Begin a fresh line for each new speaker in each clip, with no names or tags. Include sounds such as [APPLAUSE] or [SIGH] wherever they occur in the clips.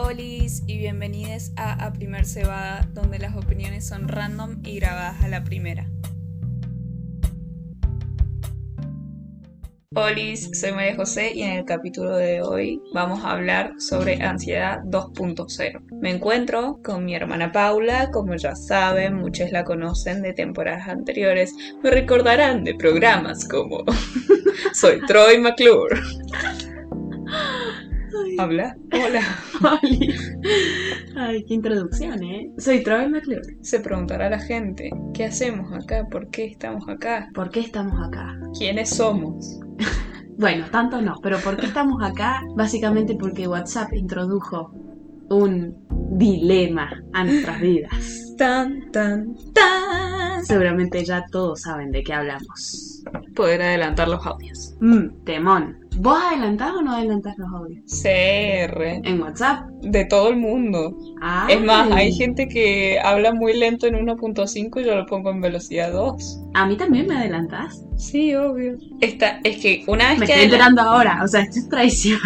Olis y bienvenidos a A Primer Cebada, donde las opiniones son random y grabadas a la primera. Olis, soy María José y en el capítulo de hoy vamos a hablar sobre ansiedad 2.0. Me encuentro con mi hermana Paula, como ya saben, muchos la conocen de temporadas anteriores, me recordarán de programas como [LAUGHS] Soy Troy McClure. Habla. Hola. [LAUGHS]
Oli. Ay, qué introducción, ¿eh? Soy Troy McClure.
Se preguntará la gente, ¿qué hacemos acá? ¿Por qué estamos acá?
¿Por qué estamos acá?
¿Quiénes somos? [LAUGHS]
Bueno, tanto no, pero ¿por qué estamos acá? Básicamente porque WhatsApp introdujo un dilema a nuestras vidas.
Tan, tan, tan. [LAUGHS]
Seguramente ya todos saben de qué hablamos.
Poder adelantar los audios.
Mmm, temón. ¿Vos adelantás o no adelantás los audios?
CR.
En WhatsApp.
De todo el mundo.
Ay.
Es más, hay gente que habla muy lento en 1.5 y yo lo pongo en velocidad 2.
¿A mí también me adelantás?
Sí, obvio. Esta, es que una vez
Me
que
estoy
adela-
enterando ahora, o sea, esto es traición.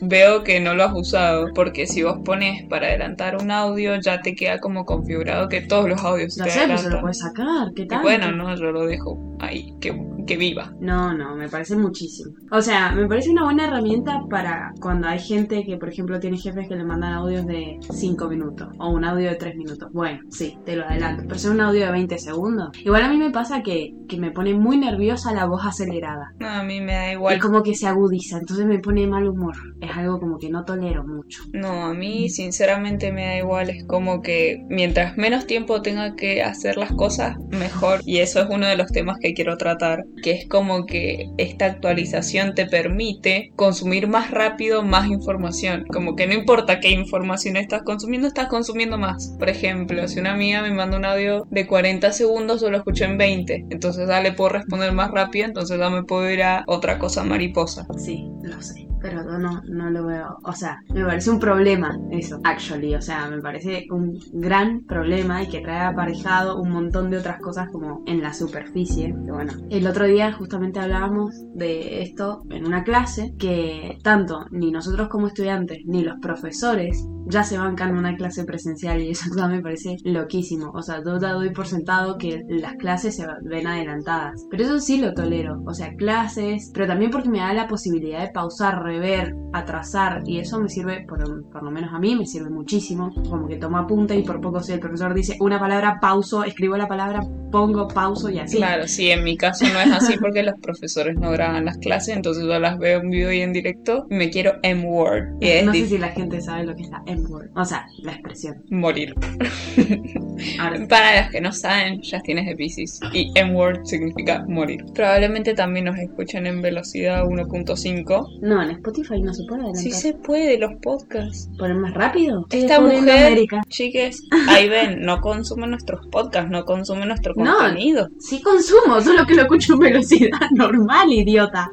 Veo que no lo has usado, porque si vos pones para adelantar un audio, ya te queda como configurado que todos los audios se
No
te
sé, pues se lo
adelantan.
puedes sacar, ¿qué
Y
tal?
bueno, no, yo lo dejo ahí, que, que viva.
No, no, me parece muchísimo. O sea, me parece una buena herramienta para cuando hay gente que, por ejemplo, tiene jefes que le mandan audios de 5 minutos o un audio de 3 minutos. Bueno, sí, te lo adelanto. Pero si es un audio de 20 segundos. Igual a mí me pasa que, que me pone muy nerviosa la voz acelerada.
No, a mí me da igual.
como que se agudiza, entonces me pone mal humor. Es algo como que no tolero mucho.
No, a mí sinceramente me da igual, es como que mientras menos tiempo tenga que hacer las cosas, mejor. Y eso es uno de los temas que quiero tratar, que es como que esta actualización te permite consumir más rápido más información. Como que no importa qué información estás consumiendo, estás consumiendo más. Por ejemplo, si una amiga me manda un audio de 40 segundos, yo lo escucho en 20. Entonces ya le puedo responder más rápido, entonces ya me puedo ir a otra cosa mariposa.
Sí, lo sé. Pero no, no lo veo. O sea, me parece un problema eso, actually. O sea, me parece un gran problema y que trae aparejado un montón de otras cosas como en la superficie. Que bueno, el otro día justamente hablábamos de esto en una clase que tanto ni nosotros como estudiantes ni los profesores ya se bancan una clase presencial y eso [LAUGHS] ya me parece loquísimo. O sea, yo ya doy por sentado que las clases se ven adelantadas. Pero eso sí lo tolero. O sea, clases, pero también porque me da la posibilidad de pausar, rever, atrasar y eso me sirve, por, por lo menos a mí, me sirve muchísimo. Como que tomo apunte y por poco si el profesor dice una palabra, pauso, escribo la palabra, pongo pauso y así.
Claro, sí, en mi caso no es así porque los profesores no graban las clases, entonces yo las veo en vivo y en directo me quiero M-word.
No sé si la gente sabe lo que es la M-word. O sea, la expresión.
morir. [LAUGHS]
Ahora,
Para los que no saben, ya tienes de Pisces y M-word significa morir. Probablemente también nos escuchan en velocidad 1.5.
no, en Spotify no se puede adelantar.
Sí se puede, los podcasts.
¿Poner más rápido?
Esta mujer, chiques, [LAUGHS] ahí ven, no consume nuestros podcasts, no consume nuestro
No.
contenido.
Sí consumo, solo que lo escucho en velocidad [LAUGHS] normal, idiota.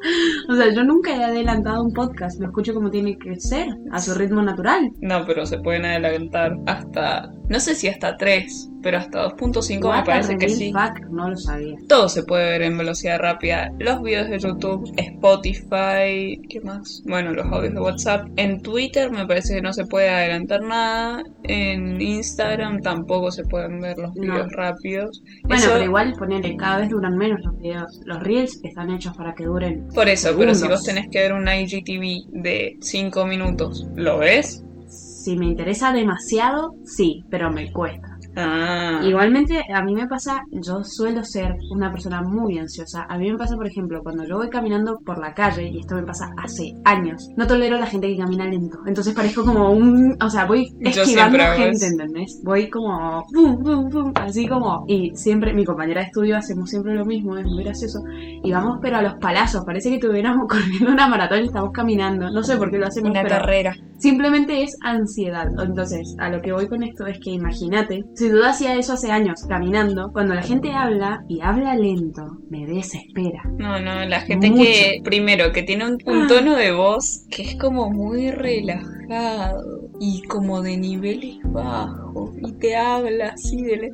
O sea, yo nunca he adelantado un podcast, lo escucho como tiene que ser, a su ritmo natural.
No, pero se pueden adelantar hasta, no sé si hasta 3, pero hasta 2.5 me parece que sí.
fact, no lo sabía.
Todo se puede ver en velocidad rápida. Los videos de YouTube, Spotify, ¿qué más? Bueno, los audios de WhatsApp. En Twitter me parece que no se puede adelantar nada. En Instagram tampoco se pueden ver los
No.
videos rápidos.
Bueno,
Eso-
pero igual ponele, cada vez duran menos los videos. Los reels están hechos para que duren.
Por eso, pero si vos tenés que ver un IGTV de 5 minutos, ¿lo ves?
Si me interesa demasiado, sí, pero me cuesta.
Ah,
Igualmente, a mí me pasa, yo suelo ser una persona muy ansiosa. A mí me pasa, por ejemplo, cuando yo voy caminando por la calle, y esto me pasa hace años, no tolero a la gente que camina lento. Entonces parezco como un. O sea, voy esquivando gente. ¿entendés? Voy como. pum, pum, pum, así como. Y siempre, mi compañera de estudio hacemos siempre lo mismo, es muy gracioso. Y vamos, pero a los palazos, parece que estuviéramos [LAUGHS] corriendo una maratón y estamos caminando. No sé por qué lo hacemos,
una
pero
carrera.
Simplemente es ansiedad. Entonces, a lo que voy con esto es que imagínate, si tú hacía eso hace años caminando, cuando la gente habla y habla lento, me desespera.
No, no, la gente
Mucho.
que, primero, que tiene un, un
Ah.
tono de voz que es como muy relajado y como de niveles bajos y te habla así de...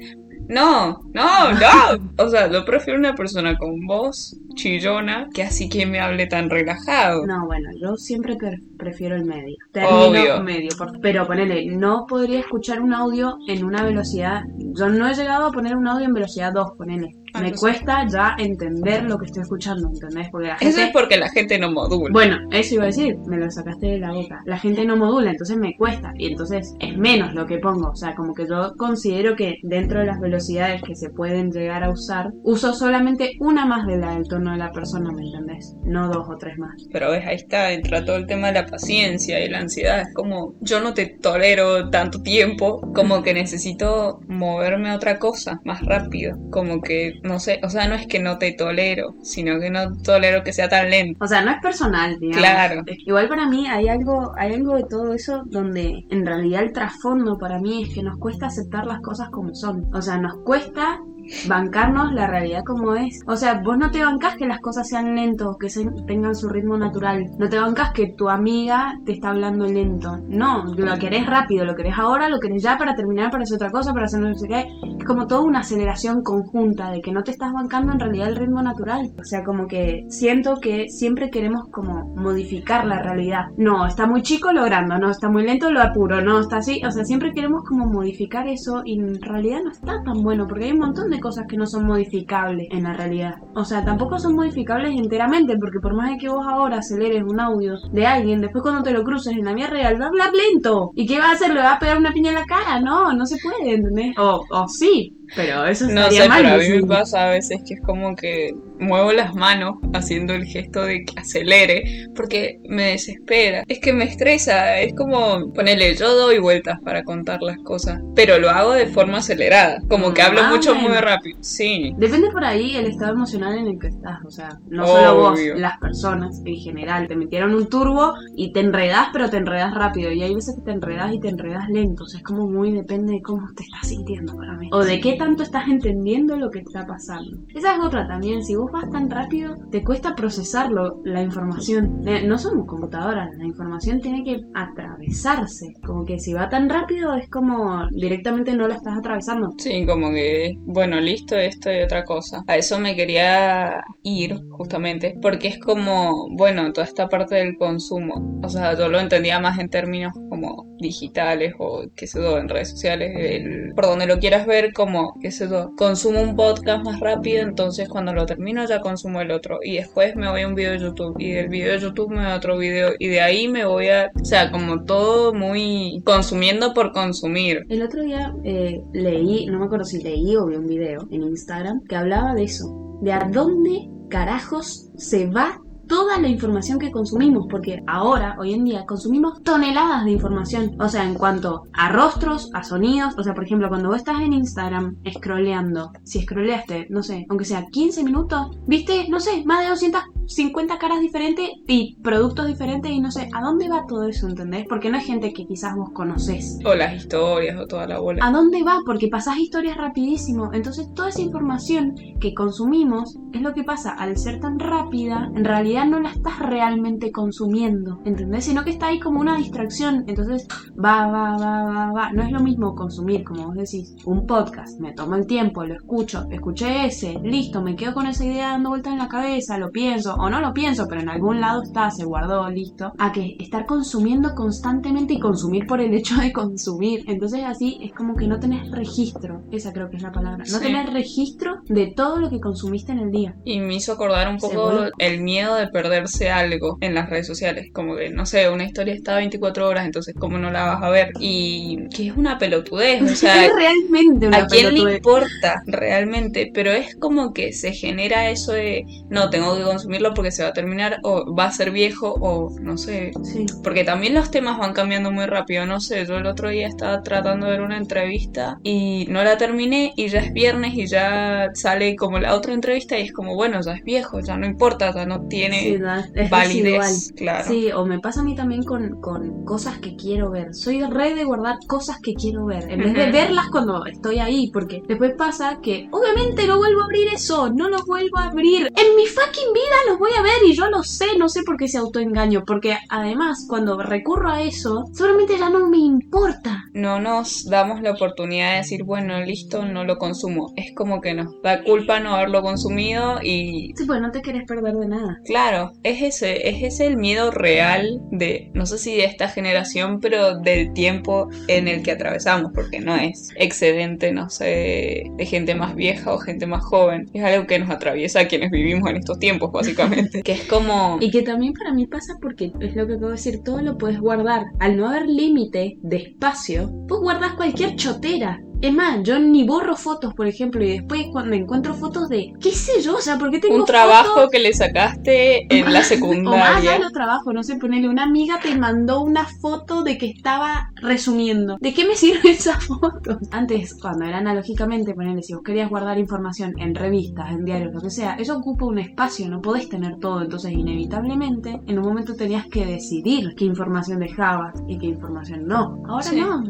No, no, no. O sea, yo prefiero una persona con voz chillona que así que me hable tan relajado.
No, bueno, yo siempre prefiero el medio. Termino medio. pero ponele, no podría escuchar un audio en una velocidad. Yo no he llegado a poner un audio en velocidad 2, ponele. Ah, me cuesta ya entender lo que estoy escuchando, ¿entendés?
Porque la gente... Eso es porque la gente no modula.
Bueno, eso iba a decir, me lo sacaste de la boca. La gente no modula, entonces me cuesta. Y entonces es menos lo que pongo. O sea, como que yo considero que dentro de las velocidades que se pueden llegar a usar, uso solamente una más de la del tono de la persona, ¿me entendés? No dos o tres más.
Pero ves, ahí está, entra todo el tema de la paciencia y la ansiedad. Es como, yo no te tolero tanto tiempo, como que necesito moverme a otra cosa más rápido. Como que no sé, o sea, no es que no te tolero, sino que no tolero que sea tan lento.
O sea, no es personal, digamos.
Claro.
Igual para mí hay algo, hay algo de todo eso donde en realidad el trasfondo para mí es que nos cuesta aceptar las cosas como son. O sea, nos cuesta bancarnos la realidad como es. O sea, vos no te bancas que las cosas sean lentos, que tengan su ritmo natural. No te bancas que tu amiga te está hablando lento. No, lo querés rápido, lo querés ahora, lo querés ya para terminar, para hacer otra cosa, para hacer no sé qué. Es como toda una aceleración conjunta de que no te estás bancando en realidad el ritmo natural. O sea, como que siento que siempre queremos como modificar la realidad. No, está muy chico logrando, no, está muy lento lo apuro, no, está así. O sea, siempre queremos como modificar eso y en realidad no está tan bueno porque hay un montón de cosas que no son modificables en la realidad. O sea, tampoco son modificables enteramente, porque por más de que vos ahora aceleres un audio de alguien, después cuando te lo cruces en la vida real, va a hablar lento. ¿Y qué va a hacer? ¿Le va a pegar una piña en la cara? No, no se puede, ¿entendés? O, o sí, pero eso
No sé, pero a mí me pasa a veces que es como que muevo las manos haciendo el gesto de que acelere porque me desespera. Es que me estresa, es como ponerle yo doy vueltas para contar las cosas, pero lo hago de forma acelerada, como que hablo ah, mucho muy rápido. Sí.
Depende por ahí el estado emocional en el que estás, o sea, no solo vos, las personas en general te metieron un turbo y te enredas, pero te enredas rápido y hay veces que te enredas y te enredas lento, o sea, es como muy depende de cómo te estás sintiendo para mí o de qué tanto estás entendiendo lo que está pasando. Esa es otra también, si vos vas tan rápido, te cuesta procesarlo, la información. Eh, no somos computadoras, la información tiene que atravesarse. Como que si va tan rápido es como directamente no la estás atravesando.
Sí, como que, bueno, listo, esto y otra cosa. A eso me quería ir justamente, porque es como, bueno, toda esta parte del consumo. O sea, yo lo entendía más en términos como digitales o qué sé yo, en redes sociales, el, por donde lo quieras ver, como, qué sé yo, consumo un podcast más rápido, entonces cuando lo termino ya consumo el otro y después me voy a un video de YouTube y del video de YouTube me voy a otro video y de ahí me voy a, o sea, como todo muy consumiendo por consumir.
El otro día eh, leí, no me acuerdo si leí o vi un video en Instagram que hablaba de eso, de a dónde carajos se va toda la información que consumimos, porque ahora, hoy en día, consumimos toneladas de información. O sea, en cuanto a rostros, a sonidos, o sea, por ejemplo, cuando vos estás en Instagram scrolleando, si scrolleaste, no sé, aunque sea 15 minutos, viste, no sé, más de 250 caras diferentes y productos diferentes y no sé, ¿a dónde va todo eso, entendés? Porque no es gente que quizás vos conocés.
O las historias o toda la bola.
¿A dónde va? Porque pasás historias rapidísimo. Entonces, toda esa información que consumimos es lo que pasa al ser tan rápida, en realidad no la estás realmente consumiendo, ¿entendés? Sino que está ahí como una distracción. Entonces, va, va, va, va, va. No es lo mismo consumir, como vos decís, un podcast. Me tomo el tiempo, lo escucho, escuché ese, listo, me quedo con esa idea dando vuelta en la cabeza, lo pienso, o no lo pienso, pero en algún lado está, se guardó, listo. A que estar consumiendo constantemente y consumir por el hecho de consumir. Entonces, así es como que no tenés registro. Esa creo que es la palabra. No tenés registro de todo lo que consumiste en el día.
Y me hizo acordar un poco el miedo de perderse algo en las redes sociales. Como que, no sé, una historia está 24 horas, entonces ¿cómo no la vas a ver? Y que es una pelotudez, o sea...
es realmente una
¿A quién le importa realmente? Pero es como que se genera eso de, no, tengo que consumirlo porque se va a terminar o va a ser viejo o no sé.
Sí.
Porque también los temas van cambiando muy rápido, no sé, yo el otro día estaba tratando de ver una entrevista y no la terminé y ya es viernes y ya sale como la otra entrevista y es como, bueno, ya es viejo, ya no importa, ya no tiene tiene
es
validez, claro.
Sí, o me pasa a mí también con, con cosas que quiero ver. Soy re de guardar cosas que quiero ver, en vez de verlas cuando estoy ahí, porque después pasa que obviamente no vuelvo a abrir eso, no lo vuelvo a abrir. En mi fucking vida los voy a ver y yo lo sé, no sé por qué ese autoengaño, porque además cuando recurro a eso, seguramente ya no me importa.
No nos damos la oportunidad de decir, bueno, listo, no lo consumo. Es como que nos da culpa no haberlo consumido y
Sí, pues no te querés perder de nada.
Claro, es ese, es ese el miedo real de, no sé si de esta generación, pero del tiempo en el que atravesamos, porque no es excedente, no sé, de gente más vieja o gente más joven. Es algo que nos atraviesa a quienes vivimos en estos tiempos, básicamente. [LAUGHS] que es como...
Y que también para mí pasa porque es lo que acabo de decir, todo lo puedes guardar. Al no haber límite de espacio, pues guardas cualquier chotera. Es más, yo ni borro fotos, por ejemplo, y después cuando encuentro fotos de, qué sé yo, o sea, ¿por qué tengo
Un trabajo
fotos?
que le sacaste en la [LAUGHS]
O más
secundaria.
de los trabajos, no sé, ponerle una amiga te mandó una foto de que estaba resumiendo. ¿De qué me sirve [LAUGHS] esa foto? Antes, cuando era analógicamente, ponerle, si vos querías guardar información en revistas, en diarios, lo que sea, eso ocupa un espacio, no podés tener todo. Entonces, inevitablemente, en un momento tenías que decidir qué información dejabas y qué información no. Ahora
Sí.
no.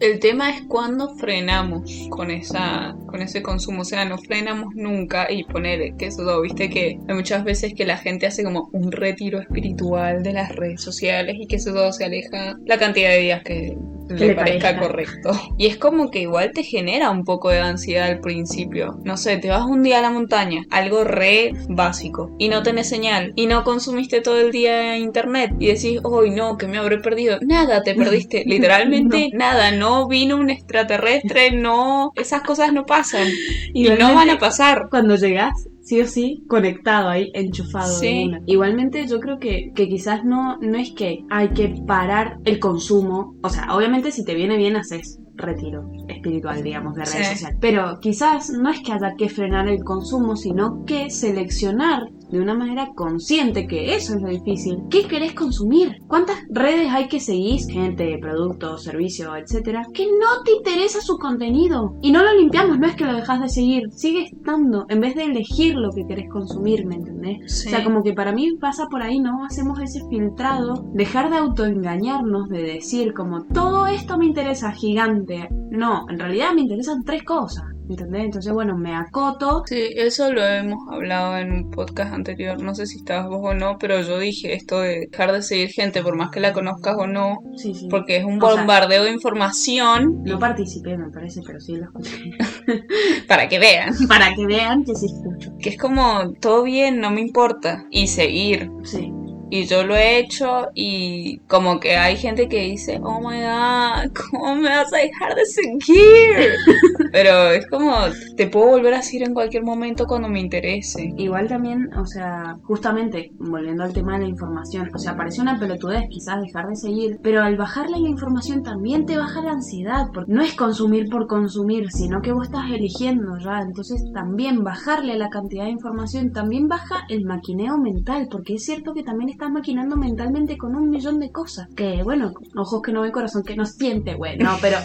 El tema es cuando frenamos con esa con ese consumo, o sea, no frenamos nunca y poner que eso, viste que hay muchas veces que la gente hace como un retiro espiritual de las redes sociales y que eso todo se aleja la cantidad de días que le
le
parezca
parezca.
correcto. Y es como que igual te genera un poco de ansiedad al principio. No sé, te vas un día a la montaña, algo re básico, y no tenés señal, y no consumiste todo el día internet, y decís, hoy no, que me habré perdido. Nada, te perdiste, [LAUGHS] literalmente nada, no vino un extraterrestre, no, esas cosas no pasan, [LAUGHS] y no van a pasar.
cuando llegas, sí o sí, conectado ahí, enchufado.
Sí.
Igualmente yo creo que, que quizás no, no es que hay que parar el consumo. O sea, obviamente si te viene bien haces retiro espiritual, digamos, de redes
Sí.
sociales. Pero quizás no es que haya que frenar el consumo, sino que seleccionar de una manera consciente, que eso es lo difícil. ¿Qué querés consumir? ¿Cuántas redes hay que seguir? Gente, productos, servicios, etcétera, que no te interesa su contenido. Y no lo limpiamos, no es que lo dejas de seguir, sigue estando, en vez de elegir lo que querés consumir, ¿me entendés?
Sí.
O sea, como que para mí pasa por ahí, ¿no? Hacemos ese filtrado, dejar de autoengañarnos, de decir como todo esto me interesa gigante. No, en realidad me interesan tres cosas, ¿entendés? Entonces, bueno, me acoto.
Sí, eso lo hemos hablado en un podcast anterior, no sé si estabas vos o no, pero yo dije esto de dejar de seguir gente por más que la conozcas o no,
Sí, sí.
porque es un
O sea-
bombardeo de información
No participé, me parece, pero sí lo escuché. [LAUGHS]
para que vean, [LAUGHS]
Para que vean que sí escucho.
que es como todo bien, no me importa, y seguir.
Sí.
Y yo lo he hecho y como que hay gente que dice, oh my god, [LAUGHS] ¿cómo me vas a dejar de seguir? [LAUGHS] Pero es como, te puedo volver a seguir en cualquier momento cuando me interese.
Igual también, o sea, justamente volviendo al tema de la información, o sea, parece una pelotudez quizás dejar de seguir, pero al bajarle la información también te baja la ansiedad, porque no es consumir por consumir, sino que vos estás eligiendo ya, entonces también bajarle la cantidad de información también baja el maquineo mental, porque es cierto que también estás maquinando mentalmente con un millón de cosas, que bueno, ojos que no ven, corazón que no siente, güey, no, pero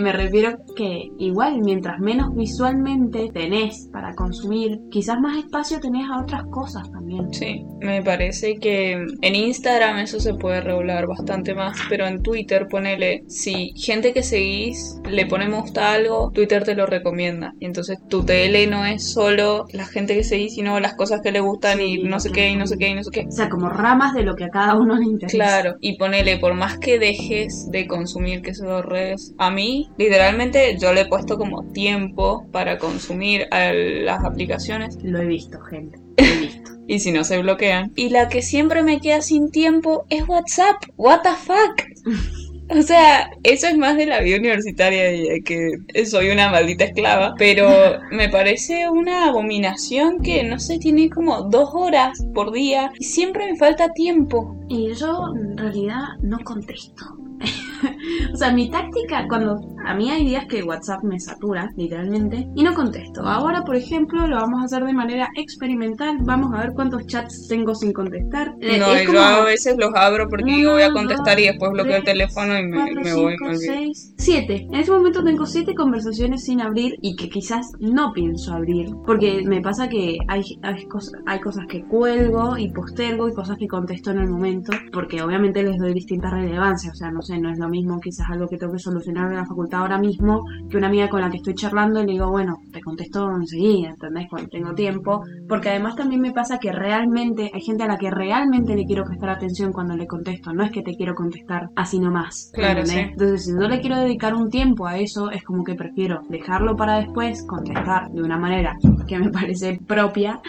me refiero que igual mientras menos visualmente tenés para consumir, quizás más espacio tenés a otras cosas también.
Sí, me parece que en Instagram eso se puede regular bastante más, pero en Twitter ponele, si gente que seguís le pone me gusta algo, Twitter te lo recomienda. Y entonces tu TL no es solo la gente que seguís, sino las cosas que le gustan
Sí,
y no sé qué, y no sé qué, y no sé qué.
O sea, como ramas de lo que a cada uno le interesa.
Claro, y ponele, por más que dejes de consumir que son redes, a mí, literalmente, yo le he puesto como tiempo para consumir a las aplicaciones
Lo he visto, gente. Lo he visto. [LAUGHS]
y si no se bloquean. Y la que siempre me queda sin tiempo es WhatsApp. What the fuck? [LAUGHS] O sea, eso es más de la vida universitaria que soy una maldita esclava, pero me parece una abominación que no sé, tiene como dos horas por día y siempre me falta tiempo.
Y yo en realidad no contesto. [LAUGHS] o sea, mi táctica, cuando a mí hay días que WhatsApp me satura, literalmente, y no contesto. Ahora, por ejemplo, lo vamos a hacer de manera experimental. Vamos a ver cuántos chats tengo sin contestar.
No,
es
y
como
yo a veces los abro porque digo voy a contestar y después bloqueo el teléfono y me,
cuatro,
me voy.
cinco, seis, siete. En ese momento tengo siete conversaciones sin abrir y que quizás no pienso abrir. Porque me pasa que hay, hay, cosas, hay cosas que cuelgo y postergo y cosas que contesto en el momento. Porque obviamente les doy distintas relevancias. O sea, no sé, no es lo mismo quizás algo que tengo que solucionar en la facultad ahora mismo que una amiga con la que estoy charlando y le digo, bueno, te contesto enseguida, ¿entendés? Cuando tengo tiempo. Porque además también me pasa que realmente hay gente a la que realmente le quiero prestar atención cuando le contesto. No es que te quiero contestar así nomás.
Claro,
Entonces, si no le quiero dedicar un tiempo a eso, es como que prefiero dejarlo para después, contestar de una manera que me [LAUGHS] parece propia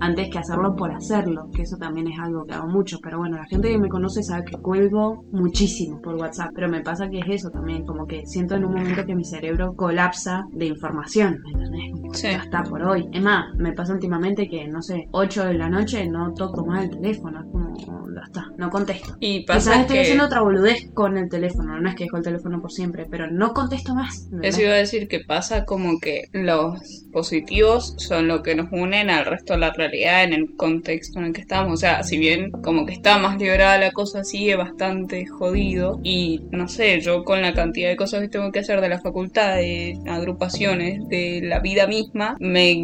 antes que hacerlo por hacerlo, que eso también es algo que hago mucho, pero bueno, la gente que me conoce sabe que cuelgo muchísimo por WhatsApp, pero me pasa que es eso también, como que siento en un momento que mi cerebro colapsa de información, ¿me entendés? Ya está por hoy. Es más, me pasa últimamente que, no sé, 8 de la noche no toco más el teléfono, es como, ya está, no contesto.
Y pasa
Quizás estoy
que...
haciendo otra boludez con el teléfono, no es que dejo el teléfono por siempre, pero no contesto más. ¿entendés?
Eso iba a decir que pasa como que los positivos son lo que nos unen al resto de la realidad en el contexto en el que estamos. O sea, si bien como que está más liberada la cosa, sigue bastante jodido. Y no sé, yo con la cantidad de cosas que tengo que hacer de la facultad, de agrupaciones, de la vida misma, me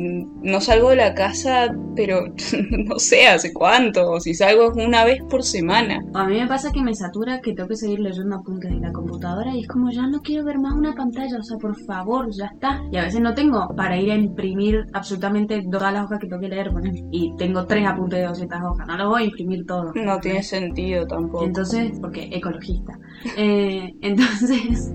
no salgo de la casa, pero [LAUGHS] no sé hace cuánto. O si salgo es una vez por semana.
A mí me pasa que me satura que tengo que seguir leyendo apuntes de la computadora y es como ya no quiero ver más una pantalla, o sea, por favor, ya está. Y a veces no tengo para ir a imprimir absolutamente todas las hojas que tengo que leer, ejemplo. Y tengo tres apuntes de 200 hojas, no los voy a imprimir todo.
No tiene sentido tampoco.
Entonces, porque ecologista. Eh, [LAUGHS] entonces,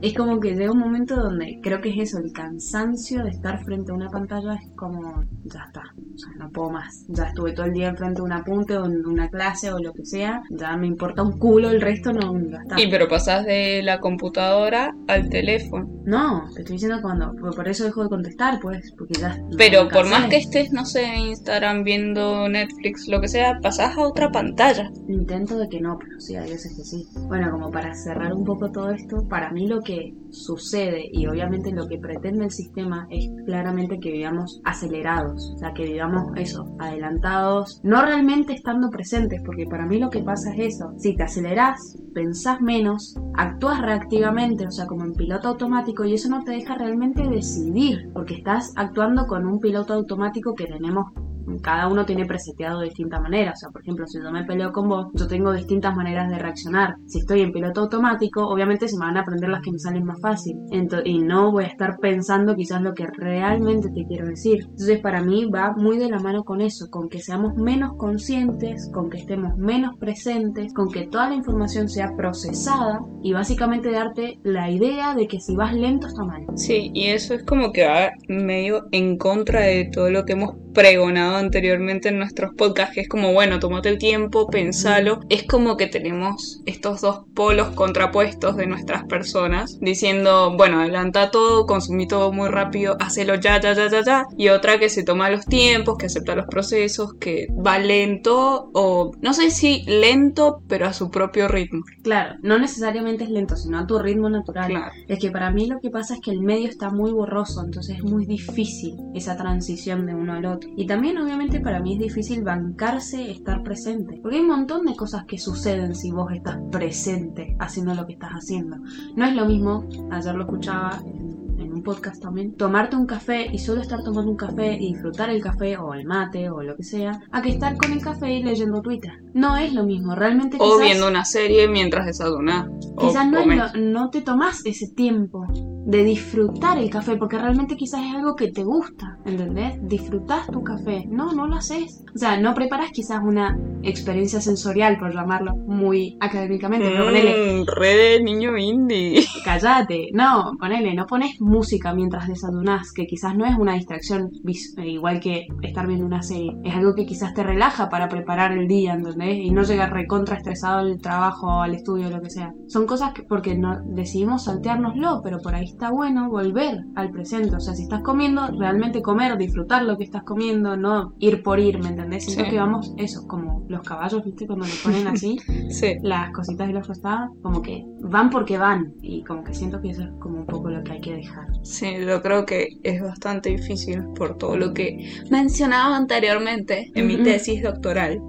es como que llega un momento donde creo que es eso, el cansancio de estar frente a una pantalla es como, ya está, o sea, no puedo más. Ya estuve todo el día enfrente de un apunte o en una clase o lo que sea, ya me importa un culo, el resto no, ya está.
Y pero pasas de la computadora al teléfono.
No, te estoy diciendo cuando, por eso dejo de contestar, pues, porque ya...
Pero por más que estés, no sé, en Instagram viendo Netflix, lo que sea, pasás a otra pantalla.
Intento de que no, pero sí, hay veces que sí. Bueno, como para cerrar un poco todo esto, para mí lo que sucede y obviamente lo que pretende el sistema es claramente que vivamos acelerados, o sea, que vivamos eso, adelantados, no realmente estando presentes, porque para mí lo que pasa es eso, si te acelerás, pensás menos, actúas reactivamente, o sea, como en piloto automático y eso no te deja realmente decidir, porque estás actuando con un piloto automático que tenemos cada uno tiene preseteado de distinta manera. O sea, por ejemplo, si yo me peleo con vos, yo tengo distintas maneras de reaccionar. Si estoy en piloto automático, obviamente se me van a aprender las que me salen más fácil. Ento- y no voy a estar pensando quizás lo que realmente te quiero decir. Entonces, para mí va muy de la mano con eso, con que seamos menos conscientes, con que estemos menos presentes, con que toda la información sea procesada y básicamente darte la idea de que si vas lento está mal.
Sí, y eso es como que va medio en contra de todo lo que hemos pregonado anteriormente en nuestros podcasts, que es como, bueno, tómate el tiempo, pensalo. Es como que tenemos estos dos polos contrapuestos de nuestras personas, diciendo, bueno, adelanta todo, consumí todo muy rápido, hacelo ya, ya, ya, ya, ya. Y otra que se toma los tiempos, que acepta los procesos, que va lento, o no sé si lento, pero a su propio ritmo.
Claro, no necesariamente es lento, sino a tu ritmo natural.
Claro.
Es que para mí lo que pasa es que el medio está muy borroso, entonces es muy difícil esa transición de uno al otro. Y también obviamente para mí es difícil bancarse estar presente, porque hay un montón de cosas que suceden si vos estás presente haciendo lo que estás haciendo. No es lo mismo, ayer lo escuchaba en, en un podcast también, tomarte un café y solo estar tomando un café y disfrutar el café o el mate o lo que sea, a que estar con el café y leyendo Twitter. No es lo mismo, realmente
O
quizás-
viendo una serie mientras desayunas.
Quizás no, es lo- no te tomas ese tiempo de disfrutar el café, porque realmente quizás es algo que te gusta, ¿entendés? Disfrutás tu café. No, no lo haces. O sea, no preparas quizás una experiencia sensorial, por llamarlo muy académicamente, pero ponele,
Mm, re de niño indie. [LAUGHS]
callate. No, ponele, no pones música mientras desayunás, que quizás no es una distracción eh, igual que estar viendo una serie. Es algo que quizás te relaja para preparar el día, ¿entendés? Y no llegar recontra estresado al trabajo, al estudio, lo que sea. Son cosas que, porque no, decidimos salteárnoslo, pero por ahí está bueno volver al presente. O sea, si estás comiendo, realmente comer, disfrutar lo que estás comiendo, no ir por ir, ¿me entendés? Siento
Sí.
que vamos, eso, como los caballos, ¿viste? Cuando le ponen [LAUGHS] así
Sí.
las cositas de los tostadas, como que van porque van. Y como que siento que eso es como un poco lo que hay que dejar.
Sí, yo creo que es bastante difícil por todo lo que mencionaba anteriormente en mi tesis doctoral.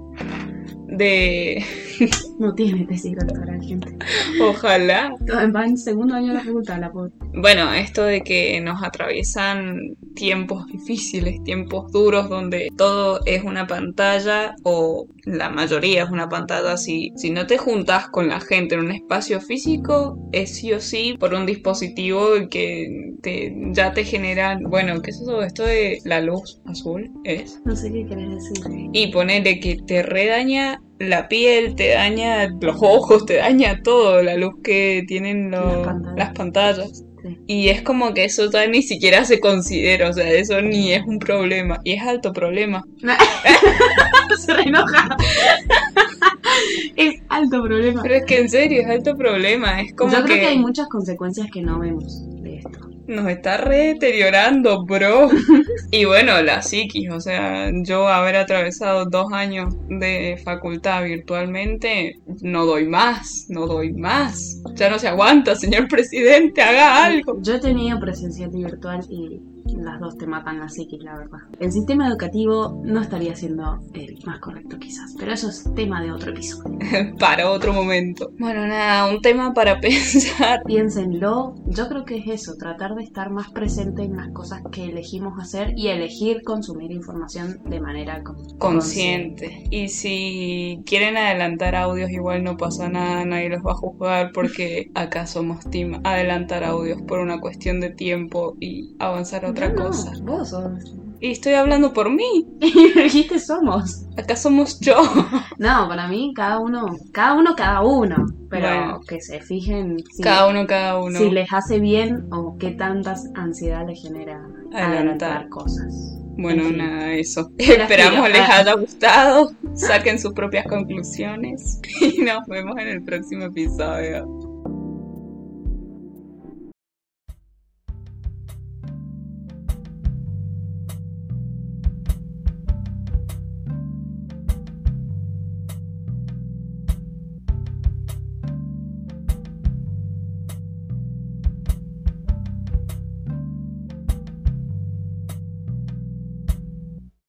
De... [LAUGHS]
No tiene tesis doctoral, gente.
Ojalá.
Va en segundo año de la facultad, la pobre.
Bueno, esto de que nos atraviesan tiempos difíciles, tiempos duros, donde todo es una pantalla o la mayoría es una pantalla. Si, si no te juntas con la gente en un espacio físico, es sí o sí por un dispositivo que te, ya te genera, bueno, ¿qué es eso? Esto de la luz azul es.
No sé qué querés decir.
Y ponele que te redaña la piel, te daña los ojos, te daña todo, la luz que tienen los-
Las pantallas.
las pantallas.
Sí.
Y es como que eso ya ni siquiera se considera, o sea, eso ni es un problema. Y es alto problema. [LAUGHS]
Se reenoja. es alto problema.
Pero es que en serio, es alto problema. Es como
Yo creo
que,
que hay muchas consecuencias que no vemos de esto.
Nos está re deteriorando, bro. [LAUGHS] y bueno, la psiquis, o sea, yo haber atravesado dos años de facultad virtualmente, no doy más, no doy más. Ya no se aguanta, señor presidente, haga algo.
Yo he tenido presencial y virtual y las dos te matan la psiquis, la verdad. El sistema educativo no estaría siendo el más correcto quizás, pero eso es tema de otro episodio. [LAUGHS]
para otro momento. Bueno, nada, un tema para [LAUGHS] pensar.
Piénsenlo, yo creo que es eso, tratar de estar más presente en las cosas que elegimos hacer y elegir consumir información de manera con-
Consciente. Y si quieren adelantar audios, igual no pasa nada, nadie los va a juzgar porque acá somos team adelantar audios por una cuestión de tiempo y avanzar a otra
No,
cosa.
Vos sos.
Y estoy hablando por mí, [LAUGHS]
Y dijiste somos.
acá somos yo. [LAUGHS]
No, para mí cada uno, cada uno, cada uno. Pero
Bueno.
que se fijen si,
Cada uno, cada uno.
si les hace bien o qué tantas ansiedad les genera
Adelantar.
cosas.
Bueno,
En fin.
nada, eso. Esperamos les
Ah.
haya gustado, [LAUGHS] saquen sus propias conclusiones y nos vemos en el próximo episodio.